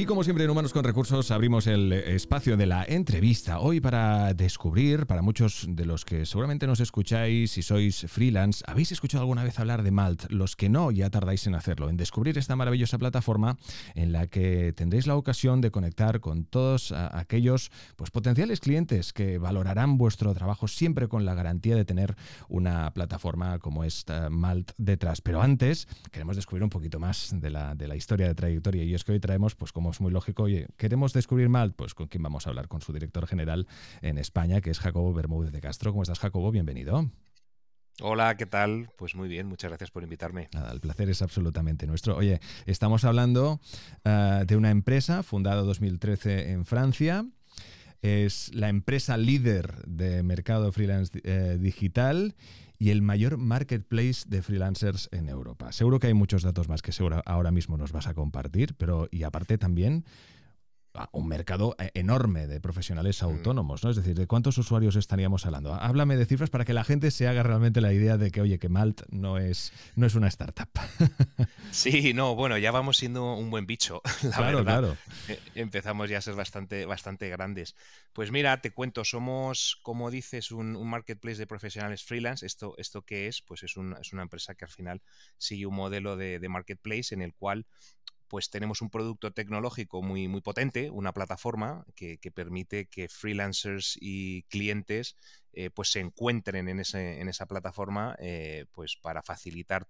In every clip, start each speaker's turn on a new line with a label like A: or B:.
A: Y como siempre en Humanos con Recursos abrimos el espacio de la entrevista. Hoy para descubrir, para muchos de los que seguramente nos escucháis si sois freelance, habéis escuchado alguna vez hablar de Malt, los que no ya tardáis en hacerlo, en descubrir esta maravillosa plataforma en la que tendréis la ocasión de conectar con todos aquellos pues, potenciales clientes que valorarán vuestro trabajo siempre con la garantía de tener una plataforma como esta Malt detrás. Pero antes queremos descubrir un poquito más de la, de la historia de trayectoria. Y es que hoy traemos pues como muy lógico, oye, ¿queremos descubrir Malt? Pues con quién vamos a hablar, con su director general en España, que es Jacobo Bermúdez de Castro. ¿Cómo estás, Jacobo? Bienvenido.
B: Hola, ¿qué tal? Pues muy bien, muchas gracias por invitarme.
A: Nada, el placer es absolutamente nuestro. Oye, estamos hablando eh, de una empresa fundada en 2013 en Francia. Es la empresa líder de mercado freelance eh, digital y el mayor marketplace de freelancers en Europa. Seguro que hay muchos datos más que seguro ahora mismo nos vas a compartir, pero y aparte también un mercado eh, enorme de profesionales mm. autónomos, ¿no? Es decir, ¿de cuántos usuarios estaríamos hablando? Háblame de cifras para que la gente se haga realmente la idea de que, oye, que Malt no es, no es una startup.
B: Sí, no, bueno, ya vamos siendo un buen bicho, la
A: claro,
B: verdad.
A: Claro.
B: Eh, empezamos ya a ser bastante, bastante grandes. Pues mira, te cuento, somos, como dices, un, marketplace de profesionales freelance. ¿Esto, esto qué es? Pues es, es, una empresa que al final sigue un modelo de, de marketplace en el cual pues tenemos un producto tecnológico muy, muy potente, una plataforma que, permite que freelancers y clientes eh, pues se encuentren en, ese, en esa plataforma eh, pues para facilitar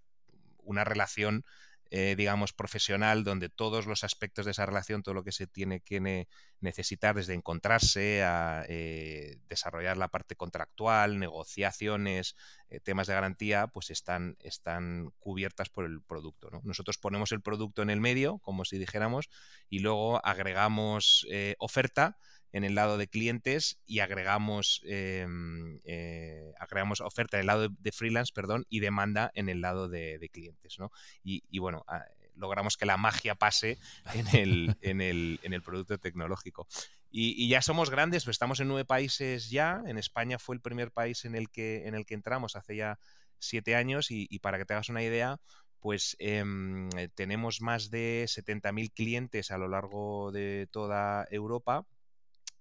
B: una relación eh, digamos, profesional, donde todos los aspectos de esa relación, todo lo que se tiene que necesitar, desde encontrarse a eh, desarrollar la parte contractual, negociaciones, eh, temas de garantía, pues están, están cubiertas por el producto. Nosotros ponemos el producto en el medio, como si dijéramos, y luego agregamos oferta en el lado de clientes y agregamos, em, eh, agregamos oferta en el lado de, freelance perdón, y demanda en el lado de, clientes. ¿no? Y, bueno, ah, logramos que la magia pase en el, en el, en el producto tecnológico. Y, ya somos grandes, pues estamos en nueve países ya. En España fue el primer país en el que, en el que entramos hace ya siete años y, para que te hagas una idea, pues em, tenemos más de 70.000 clientes a lo largo de toda Europa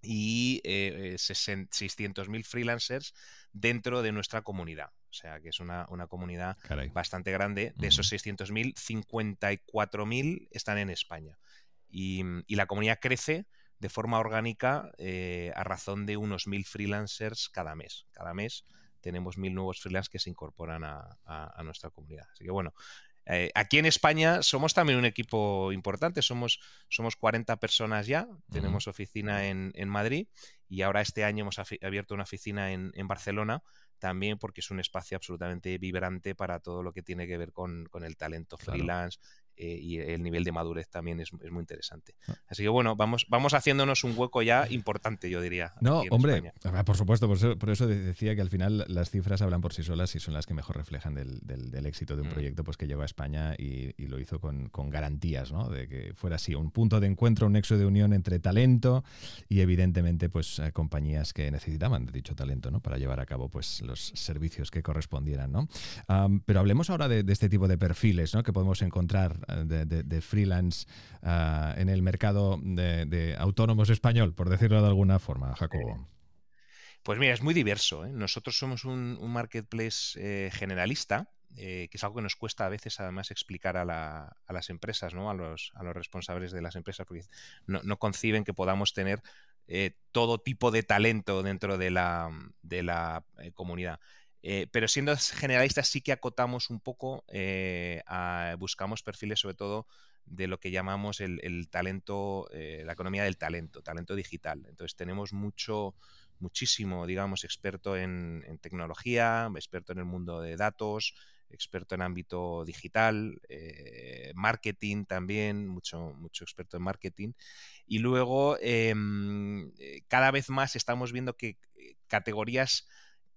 B: y eh, 600.000 freelancers dentro de nuestra comunidad. O sea que es una, comunidad bastante grande. De esos 600.000, 54.000 están en España. Y, la comunidad crece de forma orgánica eh, a razón de unos 1.000 freelancers cada mes. Cada mes tenemos 1.000 nuevos freelancers que se incorporan a, a, nuestra comunidad. Así que bueno, eh, aquí en España somos también un equipo importante, somos, somos 40 personas ya, tenemos oficina en, Madrid y ahora este año hemos abierto una oficina en, Barcelona también porque es un espacio absolutamente vibrante para todo lo que tiene que ver con, el talento freelance, eh, y el nivel de madurez también es, muy interesante. Ah. Así que bueno, vamos, vamos haciéndonos un hueco ya importante, yo diría.
A: No, hombre, ah, por supuesto, por eso, decía que al final las cifras hablan por sí solas y son las que mejor reflejan del, éxito de un mm. proyecto pues, que lleva a España y, lo hizo con, garantías, ¿no? De que fuera así, un punto de encuentro, un nexo de unión entre talento y evidentemente pues eh, compañías que necesitaban de dicho talento, ¿no? Para llevar a cabo pues los servicios que correspondieran, ¿no? pero hablemos ahora de, de, este tipo de perfiles, ¿no? Que podemos encontrar de, freelance ah, en el mercado de, autónomos español, por decirlo de alguna forma, Jacobo?
B: Pues mira, es muy diverso. ¿eh? Nosotros somos un, marketplace eh, generalista, eh, que es algo que nos cuesta a veces además explicar a, las empresas, ¿no? a, los, a los responsables de las empresas, porque no, conciben que podamos tener todo tipo de talento dentro de la, de la comunidad. Eh, pero siendo generalistas sí que acotamos un poco, eh, buscamos perfiles sobre todo de lo que llamamos el, talento, eh, la economía del talento, talento digital. Entonces tenemos mucho, muchísimo, digamos, experto en, tecnología, experto en el mundo de datos, experto en ámbito digital, marketing también, mucho, mucho experto en marketing. Y luego, em, cada vez más estamos viendo que categorías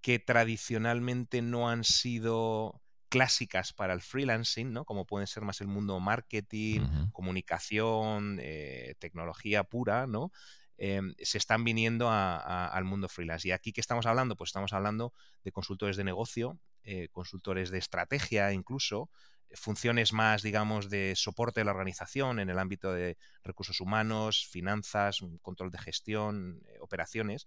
B: que tradicionalmente no han sido clásicas para el freelancing, ¿no? Como pueden ser más el mundo marketing, comunicación, eh, tecnología pura, ¿no? Em, se están viniendo al mundo freelance. ¿Y aquí qué estamos hablando? Pues estamos hablando de consultores de negocio, eh, consultores de estrategia incluso, funciones más, digamos, de soporte de la organización en el ámbito de recursos humanos, finanzas, control de gestión, eh, operaciones.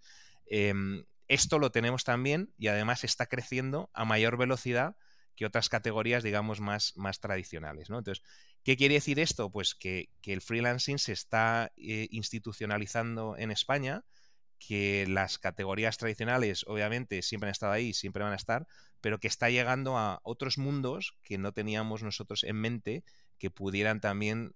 B: Esto lo tenemos también y además está creciendo a mayor velocidad que otras categorías, digamos, más, más tradicionales. ¿no? Entonces, ¿qué quiere decir esto? Pues que, el freelancing se está eh, institucionalizando en España, que las categorías tradicionales, obviamente, siempre han estado ahí, siempre van a estar, pero que está llegando a otros mundos que no teníamos nosotros en mente que pudieran también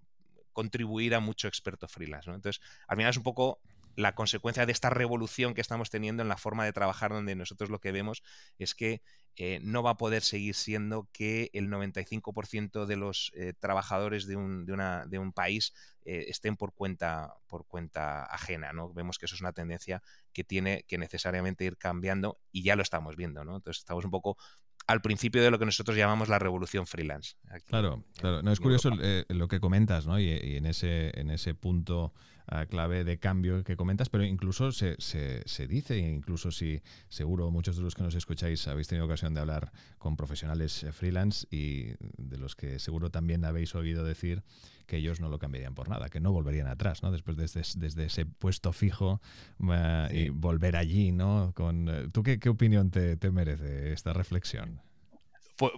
B: contribuir a mucho experto freelance. ¿no? Entonces, al final es un poco la consecuencia de esta revolución que estamos teniendo en la forma de trabajar, donde nosotros lo que vemos es que eh, no va a poder seguir siendo que el 95% de los eh, trabajadores de un, de, una, de un país eh, estén por cuenta, por cuenta ajena. ¿no? Vemos que eso es una tendencia que tiene que necesariamente ir cambiando y ya lo estamos viendo. ¿no? Entonces estamos un poco al principio de lo que nosotros llamamos la revolución freelance.
A: claro, claro. No, es curioso lo que comentas, ¿no? Y, y, en, ese, en ese punto clave de cambio que comentas, pero incluso se, se, dice, incluso si seguro muchos de los que nos escucháis habéis tenido ocasión de hablar con profesionales eh, freelance y de los que seguro también habéis oído decir que ellos no lo cambiarían por nada, que no volverían atrás, ¿no? Después desde, desde ese puesto fijo eh, y volver allí, ¿no? Con, eh, ¿Tú qué, qué opinión te, te merece esta reflexión?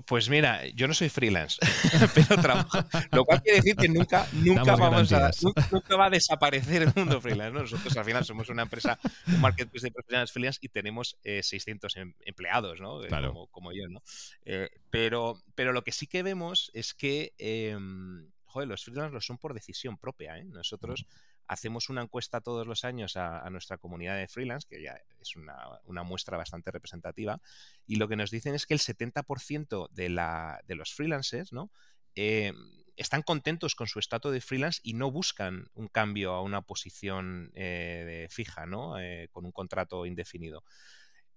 B: Pues, mira, yo no soy freelance, pero trabajo. Lo cual quiere decir que nunca, nunca, vamos a, nunca, va a desaparecer el mundo freelance. Nosotros al final somos una empresa, un marketplace de profesionales freelance y tenemos 600 eh, em, empleados, ¿no? Eh, como, yo, ¿no? Eh, pero, pero lo que sí que vemos es que, em, joder, los freelance lo son por decisión propia. Nosotros hacemos una encuesta todos los años a, nuestra comunidad de freelance, que ya es una, muestra bastante representativa, y lo que nos dicen es que el 70% de, la, de los freelancers ¿no? Eh, están contentos con su estatus de freelance y no buscan un cambio a una posición eh, fija, ¿no? Eh, con un contrato indefinido.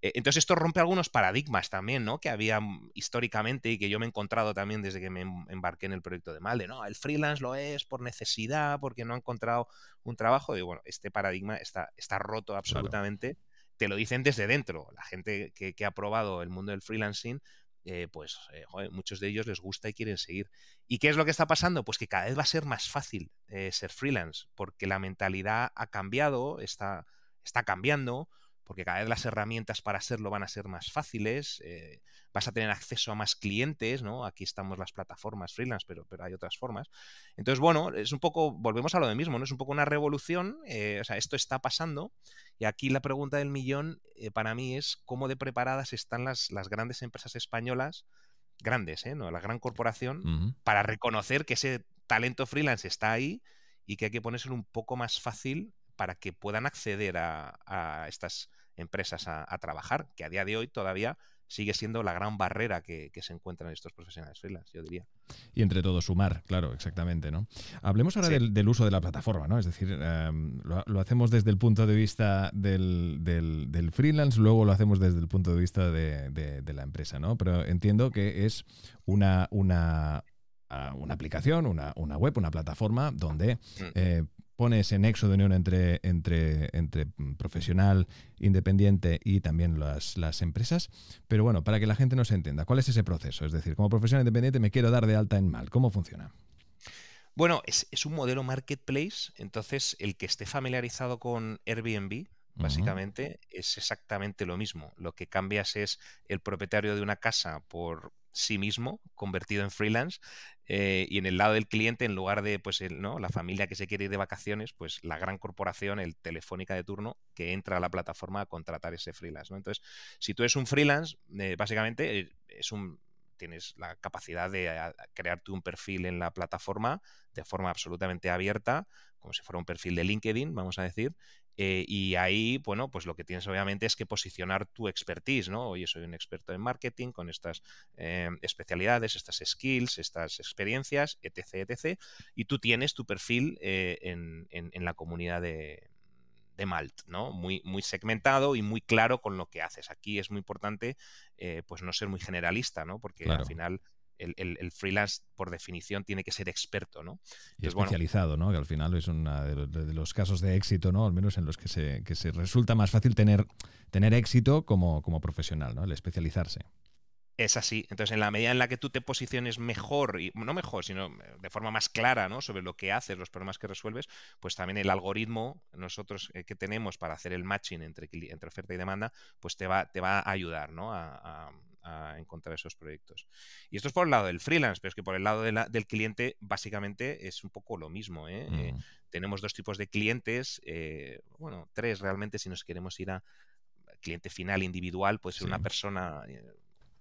B: Eh, entonces esto rompe algunos paradigmas también, ¿no? Que había mm, históricamente y que yo me he encontrado también desde que me em, embarqué en el proyecto de Malde, ¿no? El freelance lo es por necesidad, porque no ha encontrado un trabajo. Y bueno, este paradigma está, está roto absolutamente. Te lo dicen desde dentro. La gente que, ha probado el mundo del freelancing, eh, pues eh, muchos de ellos les gusta y quieren seguir. ¿Y qué es lo que está pasando? Pues que cada vez va a ser más fácil ser freelance, porque la mentalidad ha cambiado, está, está cambiando porque cada vez las herramientas para hacerlo van a ser más fáciles, eh, vas a tener acceso a más clientes, ¿no? Aquí estamos las plataformas freelance, pero, pero hay otras formas. Entonces, bueno, es un poco, volvemos a lo de mismo, ¿no? Es un poco una revolución, eh, o sea, esto está pasando, y aquí la pregunta del millón eh, para mí es cómo de preparadas están las, las grandes empresas españolas, grandes, ¿eh? ¿No? La gran corporación, para reconocer que ese talento freelance está ahí y que hay que ponérselo un poco más fácil para que puedan acceder a, estas empresas a, trabajar, que a día de hoy todavía sigue siendo la gran barrera que, se encuentran estos profesionales freelance, yo diría.
A: Y entre todos sumar, claro, exactamente, ¿no? Hablemos ahora del, uso de la plataforma, ¿no? Es decir, em, lo, hacemos desde el punto de vista del, freelance, luego lo hacemos desde el punto de vista de, la empresa, ¿no? Pero entiendo que es una, una, ah, una aplicación, una, web, una plataforma donde mm. eh, pone ese nexo de unión entre, entre, entre profesional, independiente y también las, las, empresas. Pero bueno, para que la gente no se entienda, ¿cuál es ese proceso? Es decir, como profesional independiente me quiero dar de alta en mal. ¿Cómo funciona?
B: Bueno, es, un modelo marketplace, entonces el que esté familiarizado con Airbnb, básicamente, es exactamente lo mismo. Lo que cambias es el propietario de una casa por sí mismo, convertido en freelance, eh, y en el lado del cliente, en lugar de pues ¿no? la familia que se quiere ir de vacaciones, pues la gran corporación, el telefónica de turno, que entra a la plataforma a contratar ese freelance. ¿no? Entonces, si tú eres un freelance, eh, básicamente eh, es un tienes la capacidad de crearte un perfil en la plataforma de forma absolutamente abierta, como si fuera un perfil de LinkedIn, vamos a decir, Eh, y ahí, bueno, pues lo que tienes obviamente es que posicionar tu expertise, ¿no? Oye, soy un experto en marketing con estas eh, especialidades, estas skills, estas experiencias, etc., etc. Y tú tienes tu perfil eh, en, la comunidad de, Malt, ¿no? Muy, muy segmentado y muy claro con lo que haces. Aquí es muy importante, pues no ser muy generalista, ¿no? Porque al final el, freelance, por definición, tiene que ser experto, ¿no?
A: Y especializado, ¿no? Que al final es uno de, los casos de éxito, ¿no? Al menos en los que se, se resulta más fácil tener, tener éxito como, como profesional, ¿no? El especializarse.
B: Es así. Entonces, en la medida en la que tú te posiciones mejor, y no mejor, sino de forma más clara, ¿no? Sobre lo que haces, los problemas que resuelves, pues también el algoritmo nosotros eh, que tenemos para hacer el matching entre, entre oferta y demanda, pues te va, te va a ayudar, ¿no? a, a encontrar esos proyectos. Y esto es por el lado del freelance, pero es que por el lado del cliente básicamente es un poco lo mismo. ¿eh? Eh, mm. tenemos dos tipos de clientes, eh, bueno, tres realmente si nos queremos ir a cliente final individual, puede ser una persona,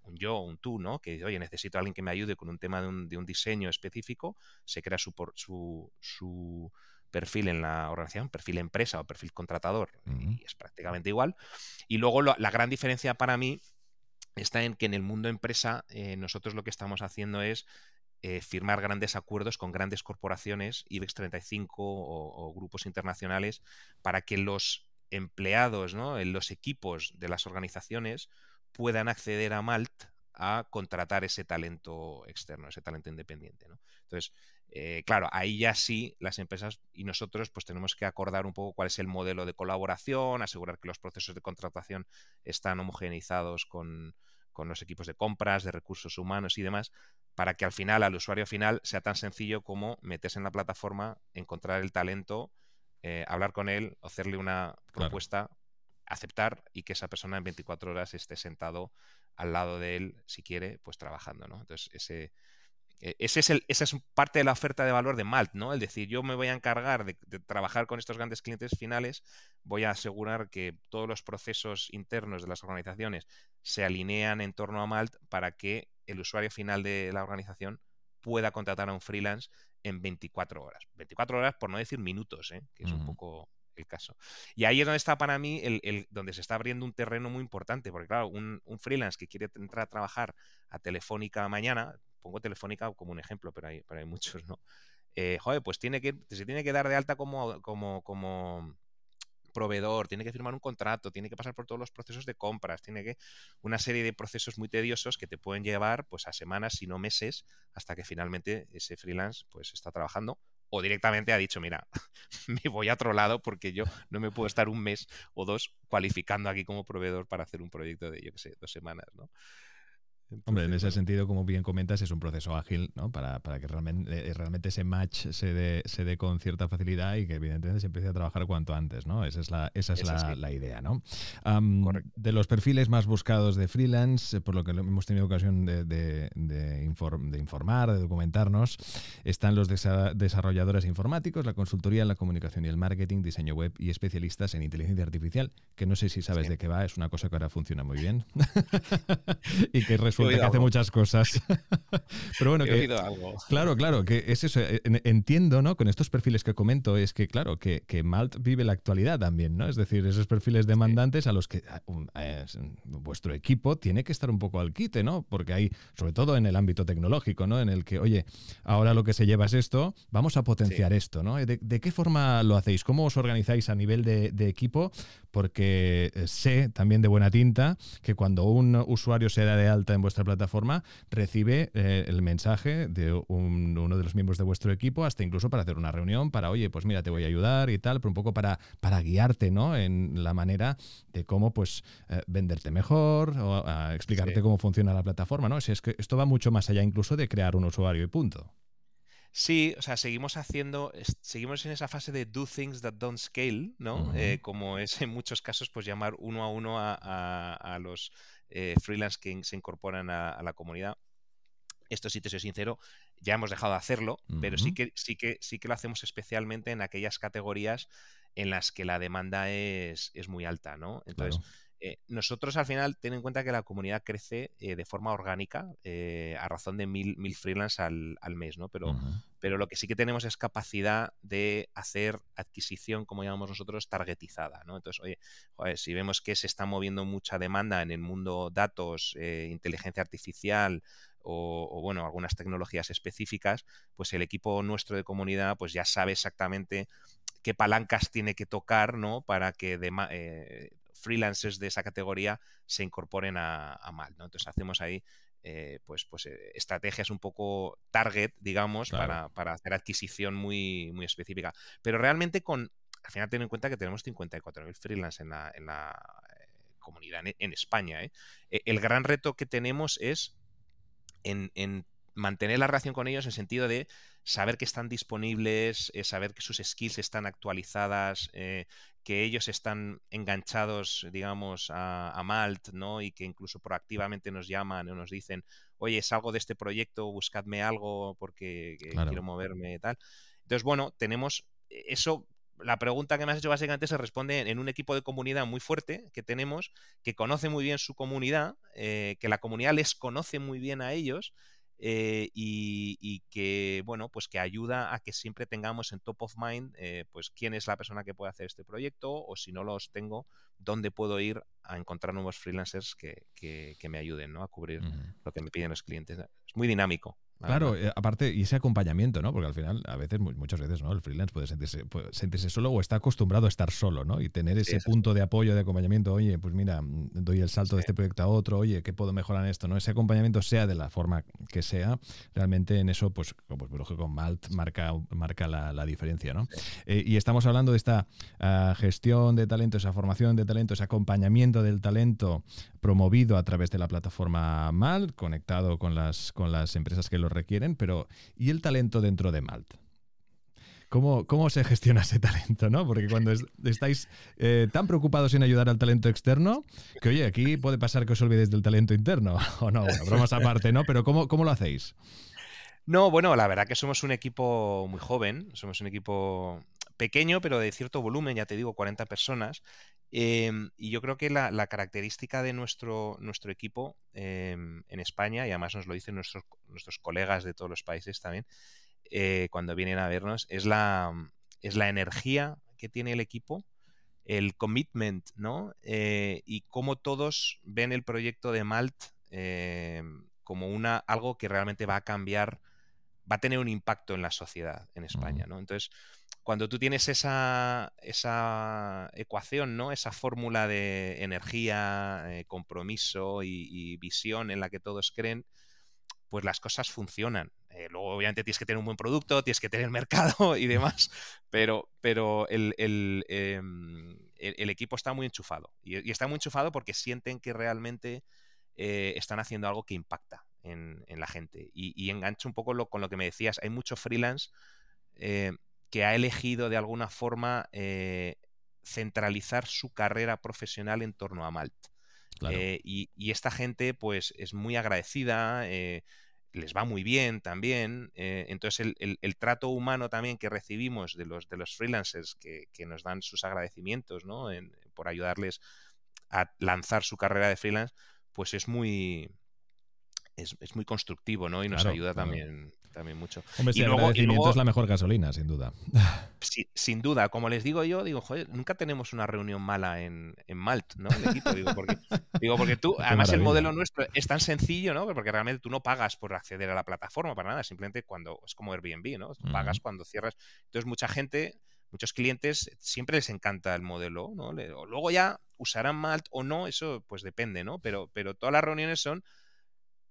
B: un yo, un tú, ¿no? Que dice, oye, necesito a alguien que me ayude con un tema de un, diseño específico, se crea su, su, su perfil en la organización, perfil empresa o perfil contratador, y es prácticamente igual. Y luego la gran diferencia para mí está en que en el mundo empresa eh, nosotros lo que estamos haciendo es eh, firmar grandes acuerdos con grandes corporaciones, IBEX 35 o, grupos internacionales, para que los empleados, ¿no? los equipos de las organizaciones puedan acceder a Malt a contratar ese talento externo, ese talento independiente. Entonces, eh, claro, ahí ya sí las empresas y nosotros pues tenemos que acordar un poco cuál es el modelo de colaboración, asegurar que los procesos de contratación están homogeneizados con, los equipos de compras, de recursos humanos y demás, para que al final, al usuario final, sea tan sencillo como meterse en la plataforma, encontrar el talento, eh, hablar con él, hacerle una propuesta, aceptar y que esa persona en 24 horas esté sentado al lado de él, si quiere, pues trabajando, ¿no? Entonces, ese, ese es el, esa es parte de la oferta de valor de Malt, ¿no? Es decir, yo me voy a encargar de, trabajar con estos grandes clientes finales, voy a asegurar que todos los procesos internos de las organizaciones se alinean en torno a Malt para que el usuario final de la organización pueda contratar a un freelance en 24 horas. 24 horas por no decir minutos, ¿eh? que es un poco el caso. Y ahí es donde está para mí, el, donde se está abriendo un terreno muy importante, porque claro, un, freelance que quiere entrar a trabajar a Telefónica mañana, pongo Telefónica como un ejemplo, pero hay, muchos, ¿no? Eh, joder, pues tiene que, se tiene que dar de alta como, como, como proveedor, tiene que firmar un contrato, tiene que pasar por todos los procesos de compras, tiene que una serie de procesos muy tediosos que te pueden llevar pues a semanas, si no meses, hasta que finalmente ese freelance pues está trabajando o directamente ha dicho, mira, me voy a otro lado porque yo no me puedo estar un mes o dos cualificando aquí como proveedor para hacer un proyecto de, yo qué sé, dos semanas, ¿no?
A: Hombre, en ese sentido, como bien comentas, es un proceso ágil, ¿no? Para, que realmente, eh, realmente ese match se dé, se dé con cierta facilidad y que evidentemente se empiece a trabajar cuanto antes, ¿no? Esa es la, esa es la, idea, ¿no? de los perfiles más buscados de freelance, eh, por lo que hemos tenido ocasión de, de, informar, de documentarnos, están los desarrolladores informáticos, la consultoría, la comunicación y el marketing, diseño web y especialistas en inteligencia artificial, que no sé si sabes de qué va, es una cosa que ahora funciona muy bien y que resulta que hace muchas cosas. Pero bueno, que, claro, claro, que es eso. Eh, entiendo, ¿no? Con estos perfiles que comento, es que, claro, que, Malt vive la actualidad también, ¿no? Es decir, esos perfiles demandantes a los que vuestro equipo tiene que estar un poco al quite, ¿no? Porque hay, sobre todo en el ámbito tecnológico, ¿no? En el que, oye, ahora lo que se lleva es esto, vamos a potenciar esto, ¿no? ¿De, qué forma lo hacéis? ¿Cómo os organizáis a nivel de, de equipo? Porque eh, sé también de buena tinta que cuando un usuario se da de alta en vuestra plataforma, recibe eh, el mensaje de uno de los miembros de vuestro equipo, hasta incluso para hacer una reunión, para, oye, pues mira, te voy a ayudar y tal, pero un poco para, para guiarte, ¿no? En la manera de cómo, pues, eh, venderte mejor o explicarte cómo funciona la plataforma, ¿no? es que esto va mucho más allá incluso de crear un usuario y punto.
B: Sí, o sea, seguimos haciendo, seguimos en esa fase de do things that don't scale, ¿no? Eh, como es en muchos casos, pues llamar uno a uno a, los eh, freelance que se incorporan a, la comunidad. Esto, si te soy sincero, ya hemos dejado de hacerlo, pero sí que, sí, que, sí que lo hacemos especialmente en aquellas categorías en las que la demanda es, muy alta, ¿no? Entonces, Eh, nosotros al final, ten en cuenta que la comunidad crece eh, de forma orgánica eh, a razón de mil, mil freelance al, mes, ¿no? Pero, pero lo que sí que tenemos es capacidad de hacer adquisición, como llamamos nosotros, targetizada, ¿no? Entonces, oye, si vemos que se está moviendo mucha demanda en el mundo datos, inteligencia artificial, o, bueno, algunas tecnologías específicas, pues el equipo nuestro de comunidad pues ya sabe exactamente qué palancas tiene que tocar, ¿no? Para que de, freelancers de esa categoría se incorporen a, Mal. ¿no? Entonces hacemos ahí eh, pues, pues eh, estrategias un poco target, digamos, para, hacer adquisición muy, muy específica. Pero realmente con, al final ten en cuenta que tenemos 54.000 freelancers en la, en la eh, comunidad en, España. E, el gran reto que tenemos es en, en mantener la relación con ellos en el sentido de saber que están disponibles, eh, saber que sus skills están actualizadas, eh, que ellos están enganchados, digamos, a, Malt, ¿no? Y que incluso proactivamente nos llaman o nos dicen, oye, salgo de este proyecto, buscadme algo porque quiero moverme y tal. Entonces, bueno, tenemos eh, eso. La pregunta que me has hecho básicamente se responde en un equipo de comunidad muy fuerte que tenemos, que conoce muy bien su comunidad, que la comunidad les conoce muy bien a ellos eh, y, que, bueno, pues que ayuda a que siempre tengamos en top of mind, eh, pues quién es la persona que puede hacer este proyecto o si no los tengo, dónde puedo ir a encontrar nuevos freelancers que, que, me ayuden ¿no? a cubrir lo que me piden los clientes. Es muy dinámico.
A: Claro, eh, aparte, y ese acompañamiento, ¿no? Porque al final, a veces, muchas veces, ¿no? El freelance puede sentirse, sentirse solo o está acostumbrado a estar solo, ¿no? Y tener ese punto de apoyo, de acompañamiento, oye, pues mira, mm, doy el salto de este proyecto a otro, oye, ¿qué puedo mejorar en esto? ¿no? Ese acompañamiento, sea de la forma que sea, realmente en eso, pues, pues lógico, Malt marca, marca la, diferencia, ¿no? Eh, y estamos hablando de esta ah, gestión de talento, esa formación de talento, ese acompañamiento del talento promovido a través de la plataforma Malt, conectado con las, con las empresas que lo requieren, pero ¿y el talento dentro de Malt? ¿Cómo, ¿Cómo, se gestiona ese talento? ¿no? Porque cuando estáis eh, tan preocupados en ayudar al talento externo, que oye, aquí puede pasar que os olvidéis del talento interno, o no, bueno, bromas aparte, ¿no? Pero ¿cómo, ¿cómo lo hacéis?
B: No, bueno, la verdad que somos un equipo muy joven, somos un equipo pequeño, pero de cierto volumen, ya te digo, 40 personas. Em, y yo creo que la, característica de nuestro, nuestro equipo em, en España, y además nos lo dicen nuestros, nuestros colegas de todos los países también, eh, cuando vienen a vernos, es la, es la energía que tiene el equipo, el commitment, ¿no? Eh, y cómo todos ven el proyecto de Malt em, como una, algo que realmente va a cambiar, va a tener un impacto en la sociedad en España, ¿no? Entonces, cuando tú tienes esa, esa ecuación, ¿no? Esa fórmula de energía, eh, compromiso y, visión en la que todos creen, pues las cosas funcionan. Eh, luego, obviamente, tienes que tener un buen producto, tienes que tener mercado y demás, pero, pero el, em, equipo está muy enchufado. Y, está muy enchufado porque sienten que realmente eh, están haciendo algo que impacta en, la gente. Y, y, engancho un poco con lo que me decías. Hay mucho freelance que ha elegido de alguna forma eh, centralizar su carrera profesional en torno a Malt. Eh, y, esta gente, pues, es muy agradecida, eh, les va muy bien también. entonces, el, trato humano también que recibimos de los, de los freelancers que, nos dan sus agradecimientos, ¿no? por ayudarles a lanzar su carrera de freelance, pues es muy, es, muy constructivo, ¿no? Y nos ayuda también, también mucho.
A: Hombre, y agradecimiento es la mejor gasolina, sin duda.
B: sin duda. Como les digo yo, digo, joder, nunca tenemos una reunión mala en, Malt, ¿no? El equipo, digo, porque, digo, porque tú, además el modelo nuestro es tan sencillo, ¿no? Porque realmente tú no pagas por acceder a la plataforma para nada, simplemente cuando, es como Airbnb, ¿no? pagas cuando cierras. Entonces, mucha gente muchos clientes siempre les encanta el modelo, ¿no? Luego ya usarán Malt o no, eso pues depende, ¿no? Pero, pero todas las reuniones son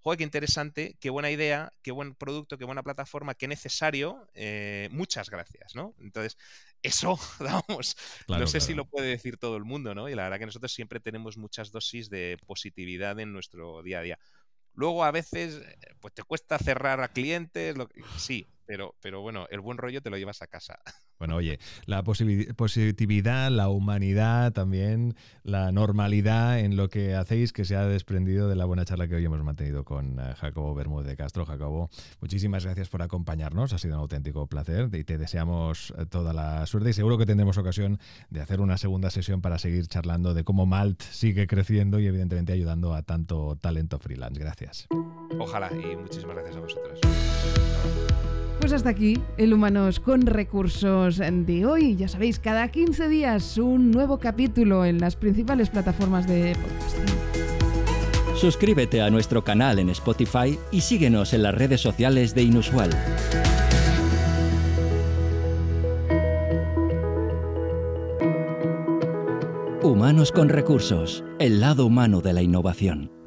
B: joder, qué interesante, qué buena idea, qué buen producto, qué buena plataforma, qué necesario, eh, muchas gracias, ¿no? Entonces, eso, vamos, no sé si lo puede decir todo el mundo, ¿no? Y la verdad que nosotros siempre tenemos muchas dosis de positividad en nuestro día a día. Luego a veces, eh, pues te cuesta cerrar a clientes, lo sí, pero, pero bueno, el buen rollo te lo llevas a casa.
A: Bueno, oye, la positividad, la humanidad, también la normalidad en lo que hacéis que se ha desprendido de la buena charla que hoy hemos mantenido con eh, Jacobo Bermúdez de Castro. Jacobo, muchísimas gracias por acompañarnos, ha sido un auténtico placer y te deseamos eh, toda la suerte y seguro que tendremos ocasión de hacer una segunda sesión para seguir charlando de cómo Malt sigue creciendo y evidentemente ayudando a tanto talento freelance. Gracias.
B: Ojalá y muchísimas gracias a vosotros.
C: Pues hasta aquí el Humanos con Recursos de hoy. Ya sabéis, cada 15 días un nuevo capítulo en las principales plataformas de podcasting.
D: Suscríbete a nuestro canal en Spotify y síguenos en las redes sociales de Inusual. Humanos con Recursos, el lado humano de la innovación.